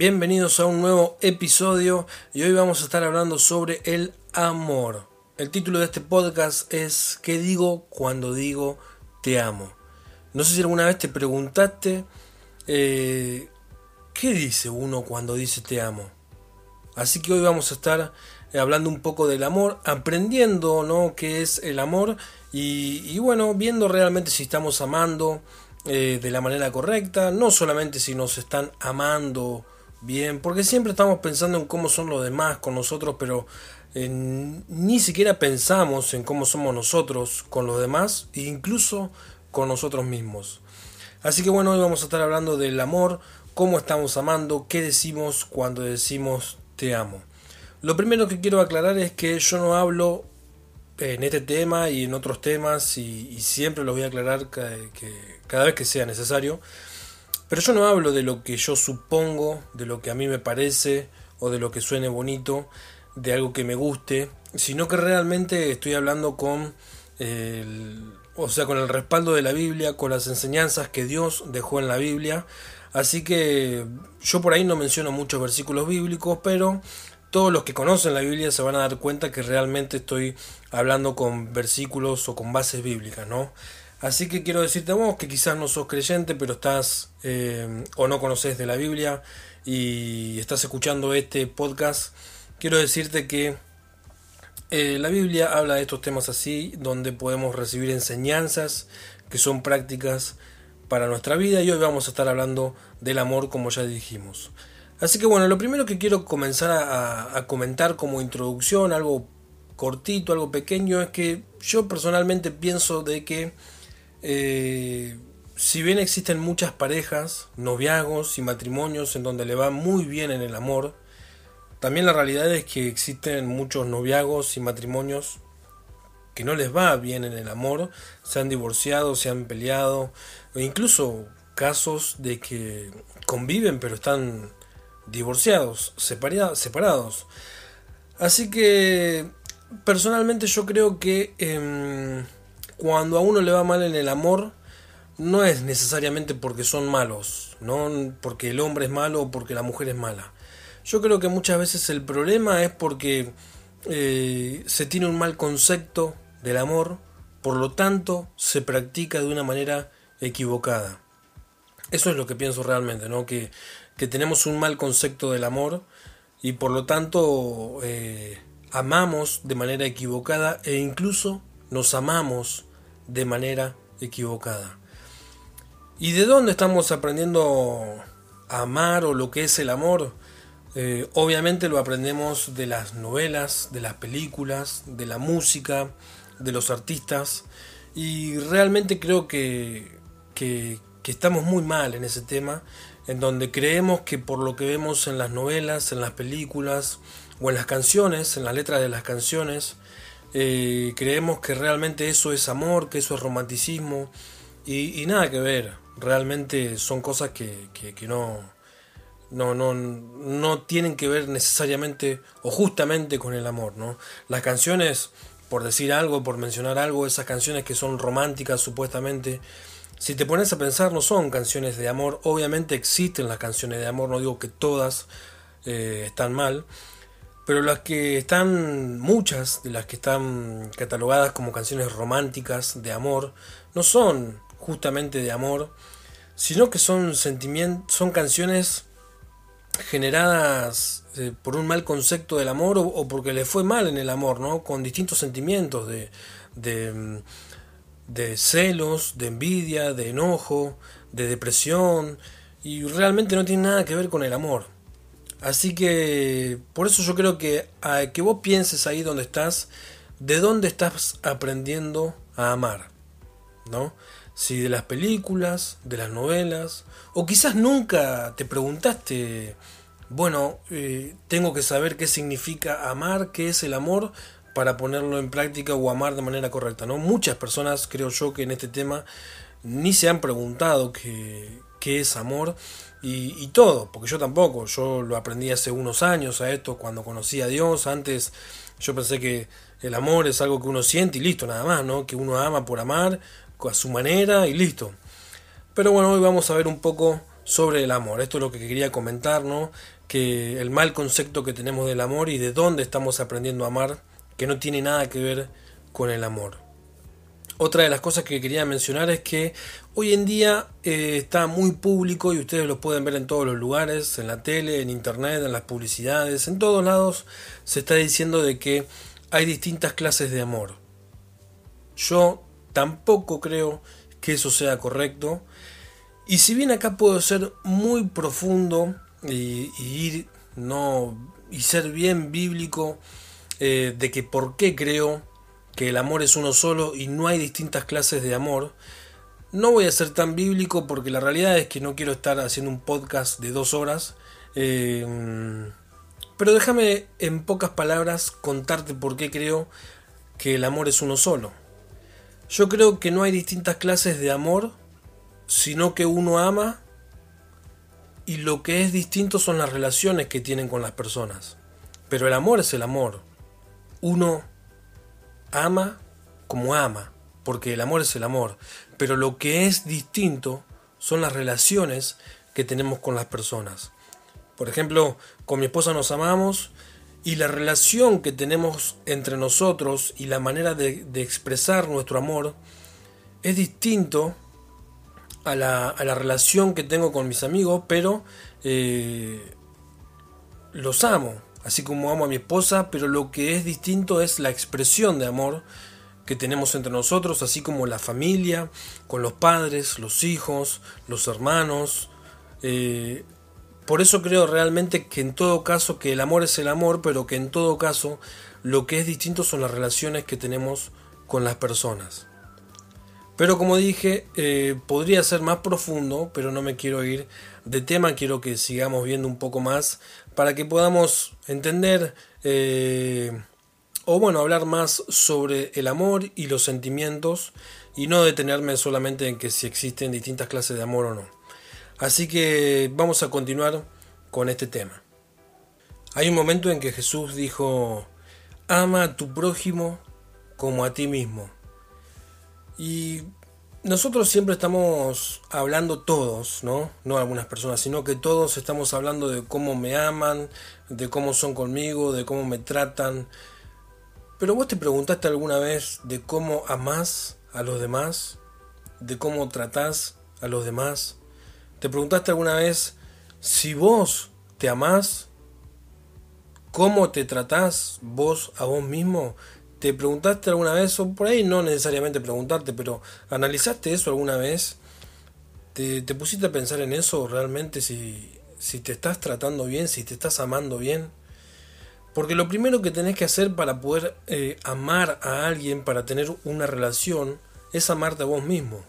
Bienvenidos a un nuevo episodio y hoy vamos a estar hablando sobre el amor. El título de este podcast es ¿Qué digo cuando digo te amo? No sé si alguna vez te preguntaste eh, ¿qué dice uno cuando dice te amo? Así que hoy vamos a estar hablando un poco del amor, aprendiendo ¿no? qué es el amor y, bueno, viendo realmente si estamos amando eh, de la manera correcta, no solamente si nos están amando bien, porque siempre estamos pensando en cómo son los demás con nosotros, pero eh, ni siquiera pensamos en cómo somos nosotros con los demás e incluso con nosotros mismos. Así que bueno, hoy vamos a estar hablando del amor, cómo estamos amando, qué decimos cuando decimos te amo. Lo primero que quiero aclarar es que yo no hablo en este tema y en otros temas y, siempre lo voy a aclarar cada, cada vez que sea necesario. Pero yo no hablo de lo que yo supongo, de lo que a mí me parece o de lo que suene bonito, de algo que me guste, sino que realmente estoy hablando con el, o sea, con el respaldo de la Biblia, con las enseñanzas que Dios dejó en la Biblia. Así que yo por ahí no menciono muchos versículos bíblicos, pero todos los que conocen la Biblia se van a dar cuenta que realmente estoy hablando con versículos o con bases bíblicas, ¿no? Así que quiero decirte a vos que quizás no sos creyente, pero estás eh, o no conoces de la Biblia y estás escuchando este podcast, quiero decirte que eh, la Biblia habla de estos temas así, donde podemos recibir enseñanzas que son prácticas para nuestra vida y hoy vamos a estar hablando del amor como ya dijimos. Así que bueno, lo primero que quiero comenzar a, comentar como introducción, algo cortito, algo pequeño, es que yo personalmente pienso de que eh, si bien existen muchas parejas, noviagos y matrimonios en donde le va muy bien en el amor, también la realidad es que existen muchos noviagos y matrimonios que no les va bien en el amor, se han divorciado, se han peleado, incluso casos de que conviven pero están divorciados, separados. Así que personalmente yo creo que em, cuando a uno le va mal en el amor, no es necesariamente porque son malos, no porque el hombre es malo o porque la mujer es mala. Yo creo que muchas veces el problema es porque eh, se tiene un mal concepto del amor, por lo tanto se practica de una manera equivocada. Eso es lo que pienso realmente, ¿no? Que que tenemos un mal concepto del amor y por lo tanto eh, amamos de manera equivocada e incluso nos amamos de manera equivocada. ¿Y de dónde estamos aprendiendo a amar o lo que es el amor? Eh, obviamente lo aprendemos de las novelas, de las películas, de la música, de los artistas y realmente creo que, que, que estamos muy mal en ese tema en donde creemos que por lo que vemos en las novelas, en las películas o en las canciones, en las letras de las canciones, eh, creemos que realmente eso es amor, que eso es romanticismo y, nada que ver. Realmente son cosas que, no, no, no, no tienen que ver necesariamente o justamente con el amor. ¿no? Las canciones, por decir algo, por mencionar algo, esas canciones que son románticas supuestamente, si te pones a pensar, no son canciones de amor. Obviamente existen las canciones de amor, no digo que todas eh, están mal, pero las que están, muchas de las que están catalogadas como canciones románticas de amor, no son justamente de amor, sino que son son canciones generadas eh, por un mal concepto del amor o, porque le fue mal en el amor, ¿no? Con distintos sentimientos de, de mm, de celos, de envidia, de enojo, de depresión y realmente no tiene nada que ver con el amor. Así que por eso yo creo que que vos pienses ahí donde estás, de dónde estás aprendiendo a amar, ¿no? Si de las películas, de las novelas, o quizás nunca te preguntaste, bueno, eh, tengo que saber qué significa amar, qué es el amor, para ponerlo en práctica o amar de manera correcta. ¿no? Muchas personas, creo yo, que en este tema ni se han preguntado qué, qué es amor y, todo, porque yo tampoco, yo lo aprendí hace unos años a esto cuando conocí a Dios, antes yo pensé que el amor es algo que uno siente y listo, nada más, ¿no? que uno ama por amar a su manera y listo. Pero bueno, hoy vamos a ver un poco sobre el amor. Esto es lo que quería comentar, ¿no? Que el mal concepto que tenemos del amor y de dónde estamos aprendiendo a amar, que no tiene nada que ver con el amor. Otra de las cosas que quería mencionar es que hoy en día eh, está muy público y ustedes lo pueden ver en todos los lugares, en la tele, en internet, en las publicidades, en todos lados se está diciendo de que hay distintas clases de amor. Yo tampoco creo que eso sea correcto. Y si bien acá puedo ser muy profundo y, ir no y ser bien bíblico eh, de que por qué creo que el amor es uno solo y no hay distintas clases de amor, no voy a ser tan bíblico porque la realidad es que no quiero estar haciendo un podcast de dos horas. Eh, pero déjame en pocas palabras contarte por qué creo que el amor es uno solo. Yo creo que no hay distintas clases de amor, sino que uno ama y lo que es distinto son las relaciones que tienen con las personas. Pero el amor es el amor. Uno ama como ama, porque el amor es el amor. Pero lo que es distinto son las relaciones que tenemos con las personas. Por ejemplo, con mi esposa nos amamos y la relación que tenemos entre nosotros y la manera de, expresar nuestro amor es distinto a la, relación que tengo con mis amigos, pero eh, los amo, así como amo a mi esposa, pero lo que es distinto es la expresión de amor que tenemos entre nosotros, así como la familia, con los padres, los hijos, los hermanos. Eh, por eso creo realmente que en todo caso que el amor es el amor, pero que en todo caso lo que es distinto son las relaciones que tenemos con las personas. Pero como dije, eh, podría ser más profundo, pero no me quiero ir de tema, quiero que sigamos viendo un poco más para que podamos entender eh, o bueno, hablar más sobre el amor y los sentimientos y no detenerme solamente en que si existen distintas clases de amor o no. Así que vamos a continuar con este tema. Hay un momento en que Jesús dijo, ama a tu prójimo como a ti mismo. Y nosotros siempre estamos hablando todos, ¿no? No algunas personas, sino que todos estamos hablando de cómo me aman, de cómo son conmigo, de cómo me tratan. Pero vos te preguntaste alguna vez de cómo amás a los demás, de cómo tratás a los demás. ¿Te preguntaste alguna vez si vos te amás? ¿Cómo te tratás vos a vos mismo? ¿Te preguntaste alguna vez, o por ahí no necesariamente preguntarte, pero analizaste eso alguna vez? ¿Te, te pusiste a pensar en eso realmente si, si te estás tratando bien, si te estás amando bien? Porque lo primero que tenés que hacer para poder eh, amar a alguien, para tener una relación, es amarte a vos mismo.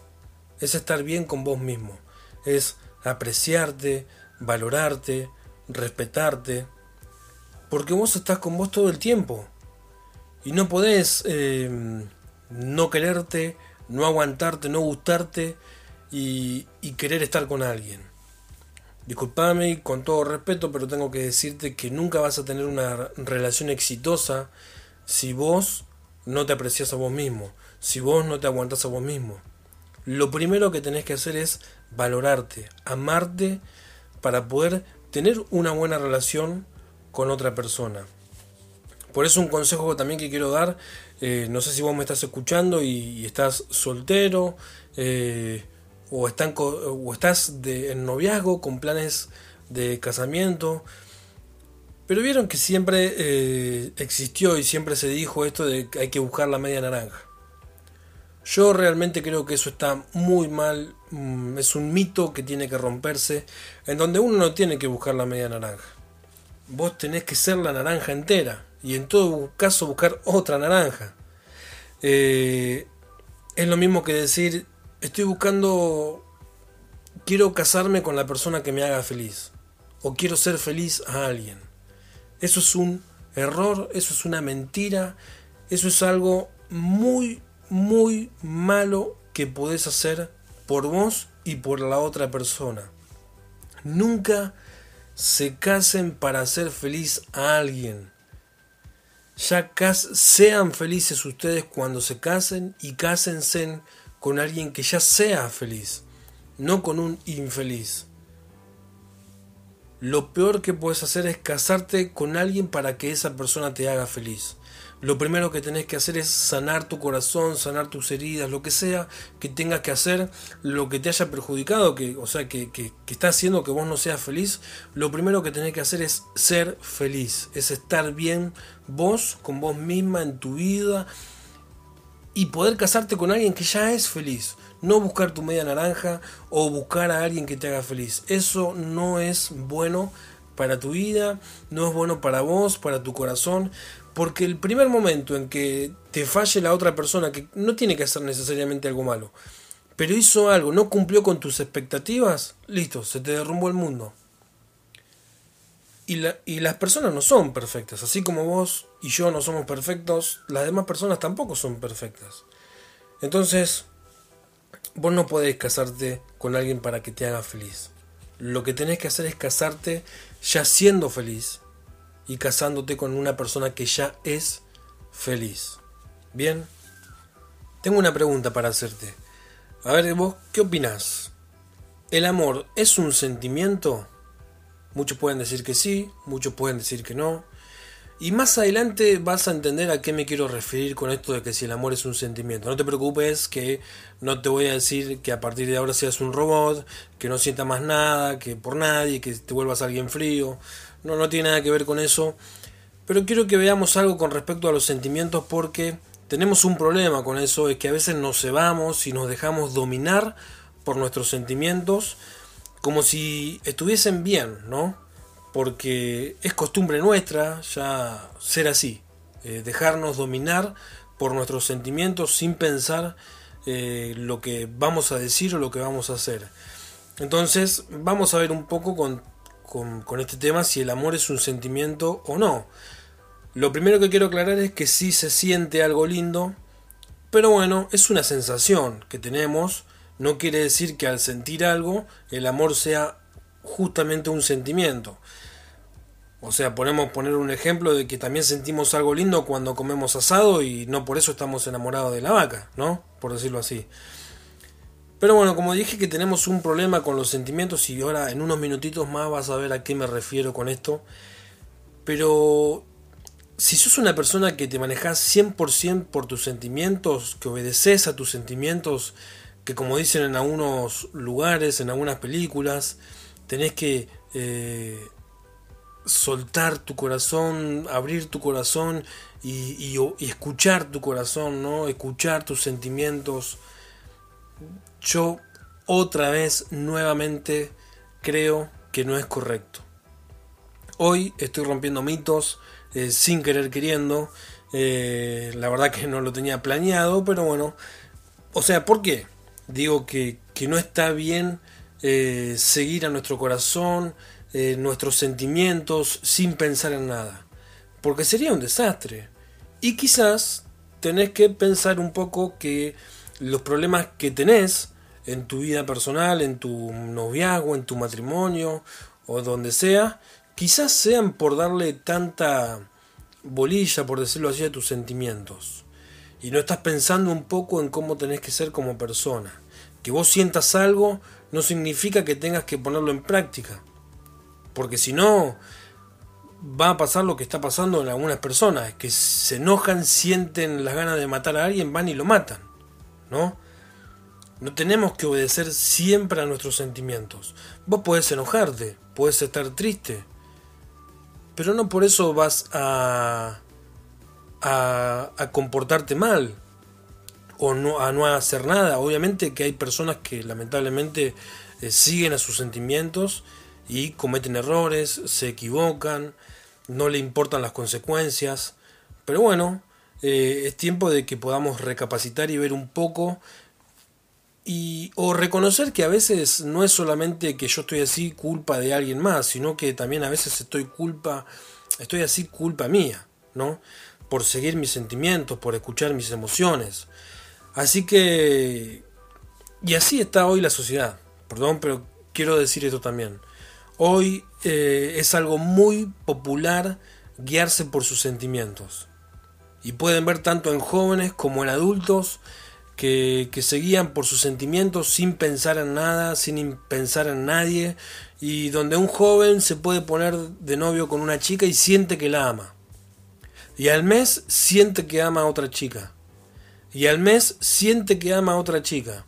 Es estar bien con vos mismo. Es apreciarte, valorarte, respetarte, porque vos estás con vos todo el tiempo y no podés em, no quererte, no aguantarte, no gustarte y, y querer estar con alguien. Disculpame con todo respeto, pero tengo que decirte que nunca vas a tener una relación exitosa si vos no te aprecias a vos mismo, si vos no te aguantás a vos mismo. Lo primero que tenés que hacer es valorarte, amarte para poder tener una buena relación con otra persona. Por eso un consejo también que quiero dar, eh, no sé si vos me estás escuchando y, estás soltero eh, o, estás en noviazgo con planes de casamiento, pero vieron que siempre eh, existió y siempre se dijo esto de que hay que buscar la media naranja. Yo realmente creo que eso está muy mal, mm, es un mito que tiene que romperse, en donde uno no tiene que buscar la media naranja. Vos tenés que ser la naranja entera y en todo caso buscar otra naranja. Eh, es lo mismo que decir, estoy buscando, quiero casarme con la persona que me haga feliz o quiero ser feliz a alguien. Eso es un error, eso es una mentira, eso es algo muy muy malo que podés hacer por vos y por la otra persona. Nunca se casen para hacer feliz a alguien. Ya sean felices ustedes cuando se casen y cásense con alguien que ya sea feliz, no con un infeliz. lo peor que puedes hacer es casarte con alguien para que esa persona te haga feliz. Lo primero que tenés que hacer es sanar tu corazón, sanar tus heridas, lo que sea que tengas que hacer, lo que te haya perjudicado, que, o sea, que, que, que está haciendo que vos no seas feliz. Lo primero que tenés que hacer es ser feliz, es estar bien vos, con vos misma, en tu vida, y poder casarte con alguien que ya es feliz. No buscar tu media naranja o buscar a alguien que te haga feliz. Eso no es bueno para tu vida, no es bueno para vos, para tu corazón, porque el primer momento en que te falle la otra persona, que no tiene que hacer necesariamente algo malo, pero hizo algo, no cumplió con tus expectativas, listo, se te derrumbó el mundo. Y, la, y, las personas no son perfectas, así como vos y yo no somos perfectos, las demás personas tampoco son perfectas. Entonces, vos no podés casarte con alguien para que te haga feliz. Lo que tenés que hacer es casarte ya siendo feliz y casándote con una persona que ya es feliz. Bien, tengo una pregunta para hacerte. A ver, vos, ¿qué opinás? ¿El amor es un sentimiento? Muchos pueden decir que sí, muchos pueden decir que no. Y más adelante vas a entender a qué me quiero referir con esto de que si el amor es un sentimiento. No te preocupes que no te voy a decir que a partir de ahora seas un robot, que no sienta más nada, que por nadie, que te vuelvas alguien frío. No, no tiene nada que ver con eso. Pero quiero que veamos algo con respecto a los sentimientos porque tenemos un problema con eso, es que a veces nos cebamos y nos dejamos dominar por nuestros sentimientos como si estuviesen bien, ¿no? porque es costumbre nuestra ya ser así, eh, dejarnos dominar por nuestros sentimientos sin pensar eh, lo que vamos a decir o lo que vamos a hacer. Entonces vamos a ver un poco con, con este tema si el amor es un sentimiento o no. Lo primero que quiero aclarar es que sí se siente algo lindo, pero bueno, es una sensación que tenemos, no quiere decir que al sentir algo el amor sea justamente un sentimiento. O sea, podemos poner un ejemplo de que también sentimos algo lindo cuando comemos asado y no por eso estamos enamorados de la vaca, ¿no? Por decirlo así. Pero bueno, como dije que tenemos un problema con los sentimientos y ahora en unos minutitos más vas a ver a qué me refiero con esto. Pero si sos una persona que te manejas 100% por tus sentimientos, que obedeces a tus sentimientos, que como dicen en algunos lugares, en algunas películas, tenés que eh, soltar tu corazón, abrir tu corazón y, escuchar tu corazón, ¿no? Escuchar tus sentimientos. Yo otra vez, nuevamente, creo que no es correcto. Hoy estoy rompiendo mitos eh, sin querer queriendo. Eh, la verdad que no lo tenía planeado, pero bueno. O sea, ¿por qué? Digo que, que no está bien eh, seguir a nuestro corazón, nuestros sentimientos sin pensar en nada. Porque sería un desastre. Y quizás tenés que pensar un poco que los problemas que tenés en tu vida personal, en tu noviazgo, en tu matrimonio o donde sea, quizás sean por darle tanta bolilla, por decirlo así, a tus sentimientos. Y no estás pensando un poco en cómo tenés que ser como persona. Que vos sientas algo no significa que tengas que ponerlo en práctica. Porque si no, va a pasar lo que está pasando en algunas personas, que se enojan, sienten las ganas de matar a alguien, van y lo matan, ¿no? No tenemos que obedecer siempre a nuestros sentimientos. Vos podés enojarte, podés estar triste, pero no por eso vas a, a, comportarte mal o no, a no hacer nada. Obviamente que hay personas que lamentablemente eh, siguen a sus sentimientos y cometen errores, se equivocan, no le importan las consecuencias. Pero bueno, eh, es tiempo de que podamos recapacitar y ver un poco y o reconocer que a veces no es solamente que yo estoy así culpa de alguien más, sino que también a veces estoy culpa, estoy así culpa mía, ¿no? Por seguir mis sentimientos, por escuchar mis emociones. Así que y así está hoy la sociedad. Perdón, pero quiero decir esto también. Hoy eh, es algo muy popular guiarse por sus sentimientos. Y pueden ver tanto en jóvenes como en adultos que, que se guían por sus sentimientos sin pensar en nada, sin pensar en nadie, y donde un joven se puede poner de novio con una chica y siente que la ama. Y al mes siente que ama a otra chica. Y al mes siente que ama a otra chica.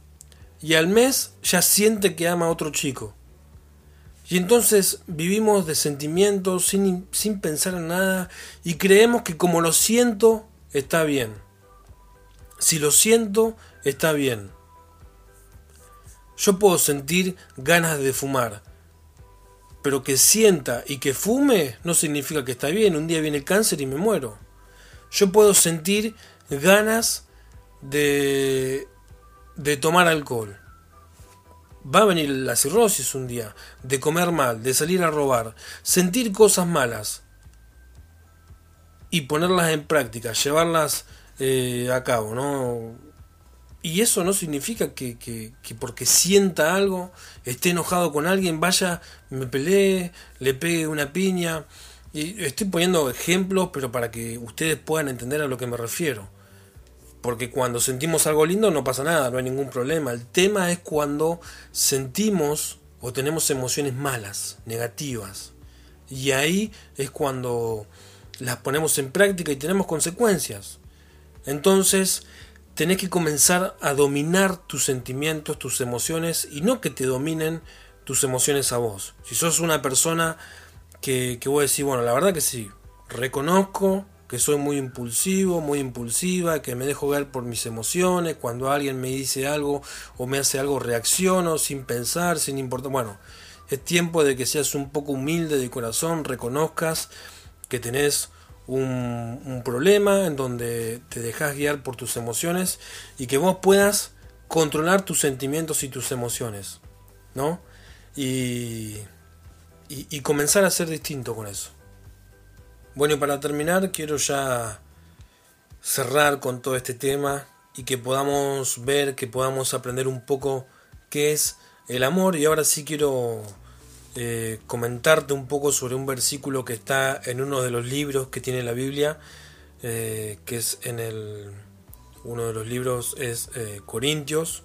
Y al mes ya siente que ama a otro chico. Y entonces vivimos de sentimientos sin, sin pensar en nada y creemos que como lo siento está bien. Si lo siento está bien. Yo puedo sentir ganas de fumar, pero que sienta y que fume no significa que está bien. Un día viene el cáncer y me muero. Yo puedo sentir ganas de, de tomar alcohol. Va a venir la cirrosis un día, de comer mal, de salir a robar, sentir cosas malas y ponerlas en práctica, llevarlas eh, a ¿no? Y eso no significa que, que, que, porque sienta algo, esté enojado con alguien, vaya, me pelee, le pegue una piña. Y estoy poniendo ejemplos, pero para que ustedes puedan entender a lo que me refiero. Porque cuando sentimos algo lindo no pasa nada, no hay ningún problema. El tema es cuando sentimos o tenemos emociones malas, negativas. Y ahí es cuando las ponemos en práctica y tenemos consecuencias. Entonces, tenés que comenzar a dominar tus sentimientos, tus emociones y no que te dominen tus emociones a vos. Si sos una persona que, que vos decís, bueno, la verdad que sí, reconozco que soy muy impulsivo, muy impulsiva, que me dejo ver por mis emociones, cuando alguien me dice algo o me hace algo reacciono sin pensar, sin importar. Bueno, es tiempo de que seas un poco humilde de corazón, reconozcas que tenés un, problema en donde te dejas guiar por tus emociones y que vos puedas controlar tus sentimientos y tus emociones, ¿no? Y, y, y comenzar a ser distinto con eso. Bueno, y para terminar, quiero ya cerrar con todo este tema y que podamos ver, que podamos aprender un poco qué es el amor. Y ahora sí quiero eh, comentarte un poco sobre un versículo que está en uno de los libros que tiene la Biblia, eh, que es en el. Uno de los libros es eh, Corintios,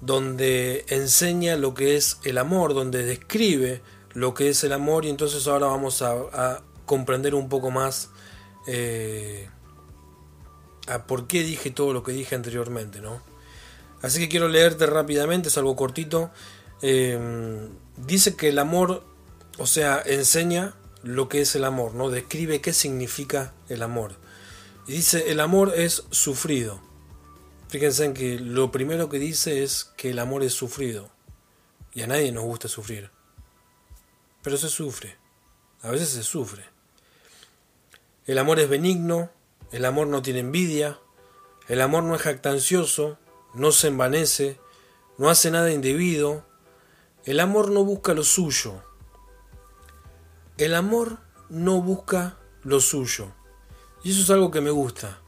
donde enseña lo que es el amor, donde describe lo que es el amor. Y entonces ahora vamos a, comprender un poco más a por qué dije todo lo que dije anteriormente, ¿no? Así que quiero leerte rápidamente, es algo cortito. Eh, dice que el amor, o sea, enseña lo que es el amor, ¿no? Describe qué significa el amor. Y dice, el amor es sufrido. Fíjense en que lo primero que dice es que el amor es sufrido. Y a nadie nos gusta sufrir. Pero se sufre. A veces se sufre. El amor es benigno, el amor no tiene envidia, el amor no es jactancioso, no se envanece, no hace nada indebido, el amor no busca lo suyo. El amor no busca lo suyo. Y eso es algo que me gusta.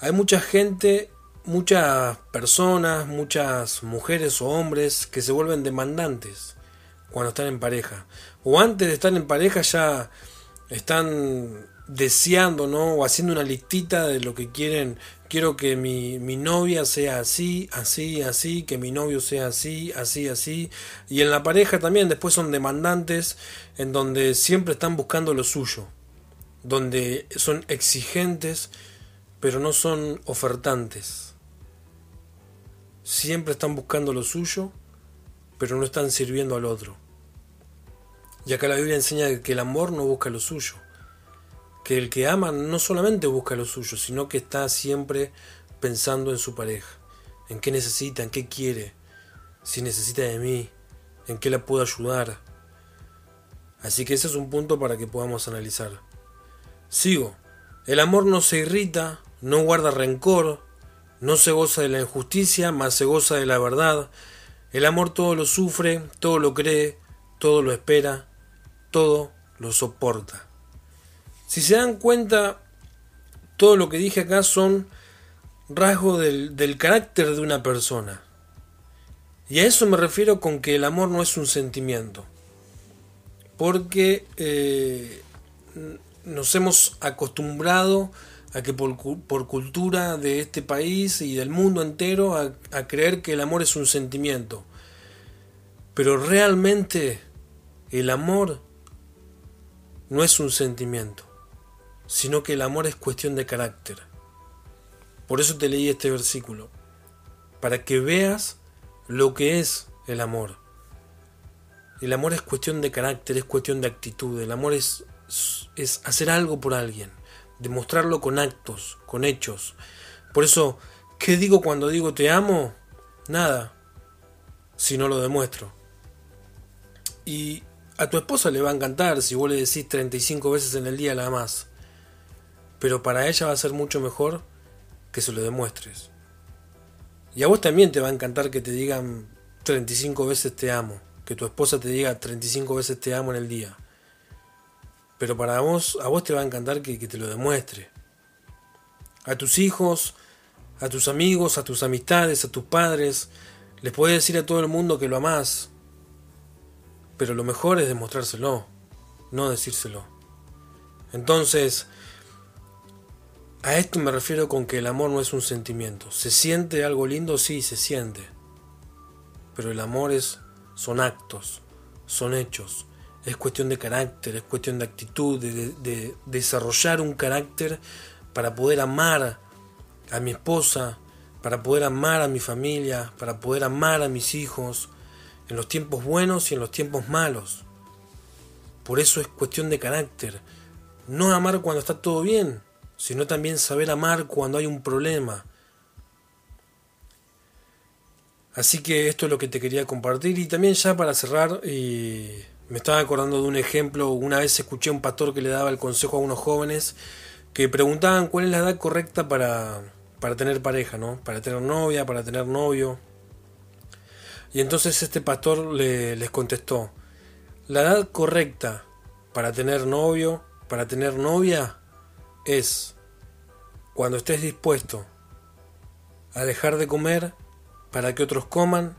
Hay mucha gente, muchas personas, muchas mujeres o hombres que se vuelven demandantes cuando están en pareja. O antes de estar en pareja ya están deseando, ¿no? O haciendo una listita de lo que quieren. Quiero que mi, mi, novia sea así, así, así, que mi novio sea así, así, así. Y en la pareja también después son demandantes en donde siempre están buscando lo suyo. Donde son exigentes, pero no son ofertantes. Siempre están buscando lo suyo, pero no están sirviendo al otro. Y acá la Biblia enseña que el amor no busca lo suyo que el que ama no solamente busca lo suyo, sino que está siempre pensando en su pareja, en qué necesita, en qué quiere, si necesita de mí, en qué la puedo ayudar. Así que ese es un punto para que podamos analizar. Sigo. El amor no se irrita, no guarda rencor, no se goza de la injusticia, mas se goza de la verdad. El amor todo lo sufre, todo lo cree, todo lo espera, todo lo soporta. Si se dan cuenta, todo lo que dije acá son rasgos del, carácter de una persona. Y a eso me refiero con que el amor no es un sentimiento. Porque eh, nos hemos acostumbrado a que por, cultura de este país y del mundo entero, a creer que el amor es un sentimiento. Pero realmente el amor no es un sentimiento, sino que el amor es cuestión de carácter. Por eso te leí este versículo, para que veas lo que es el amor. El amor es cuestión de carácter, es cuestión de actitud, el amor es, es hacer algo por alguien, demostrarlo con actos, con hechos. Por eso, ¿qué digo cuando digo te amo? Nada, si no lo demuestro. Y a tu esposa le va a encantar si vos le decís 35 veces en el día la más. Pero para ella va a ser mucho mejor que se lo demuestres. Y a vos también te va a encantar que te digan 35 veces te amo. Que tu esposa te diga 35 veces te amo en el día. Pero para vos, a vos te va a encantar que, que te lo demuestre. A tus hijos, a tus amigos, a tus amistades, a tus padres, les puedes decir a todo el mundo que lo amás. Pero lo mejor es demostrárselo, no decírselo. Entonces, a esto me refiero con que el amor no es un sentimiento. ¿Se siente algo lindo? Sí, se siente. Pero el amor es, son actos, son hechos. Es cuestión de carácter, es cuestión de actitud, de, de desarrollar un carácter para poder amar a mi esposa, para poder amar a mi familia, para poder amar a mis hijos, en los tiempos buenos y en los tiempos malos. Por eso es cuestión de carácter. No amar cuando está todo bien, sino también saber amar cuando hay un problema. Así que esto es lo que te quería compartir y también ya para cerrar me estaba acordando de un ejemplo, una vez escuché a un pastor que le daba el consejo a unos jóvenes que preguntaban cuál es la edad correcta para, para tener pareja, ¿no? Para tener novia, para tener novio. Y entonces este pastor le, les contestó, la edad correcta para tener novio, para tener novia, es cuando estés dispuesto a dejar de comer para que otros coman,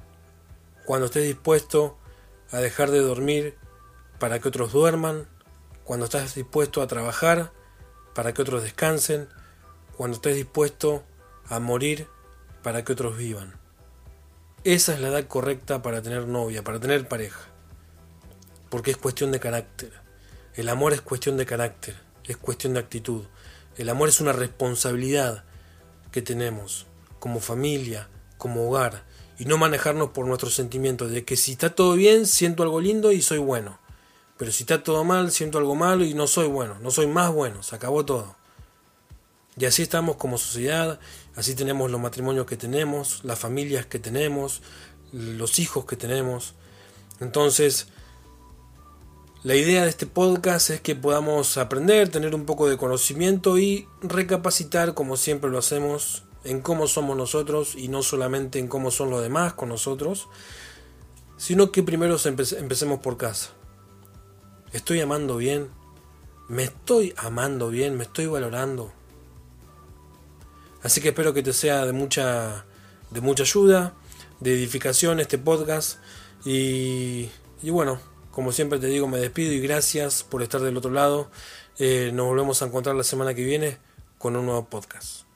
cuando estés dispuesto a dejar de dormir para que otros duerman, cuando estás dispuesto a trabajar para que otros descansen, cuando estés dispuesto a morir para que otros vivan. Esa es la edad correcta para tener novia, para tener pareja. Porque es cuestión de carácter. El amor es cuestión de carácter, es cuestión de actitud. El amor es una responsabilidad que tenemos como familia, como hogar, y no manejarnos por nuestros sentimientos de que si está todo bien, siento algo lindo y soy bueno. Pero si está todo mal, siento algo malo y no soy bueno, no soy más bueno, se acabó todo. Y así estamos como sociedad, así tenemos los matrimonios que tenemos, las familias que tenemos, los hijos que tenemos. Entonces, la idea de este podcast es que podamos aprender, tener un poco de conocimiento y recapacitar, como siempre lo hacemos, en cómo somos nosotros y no solamente en cómo son los demás con nosotros, sino que primero empecemos por casa. ¿Estoy amando bien? ¿Me estoy amando bien? ¿Me estoy valorando? Así que espero que te sea de mucha, de mucha ayuda, de edificación este podcast. Y, y bueno, como siempre te digo, me despido y gracias por estar del otro lado. Eh, nos volvemos a encontrar la semana que viene con un nuevo podcast.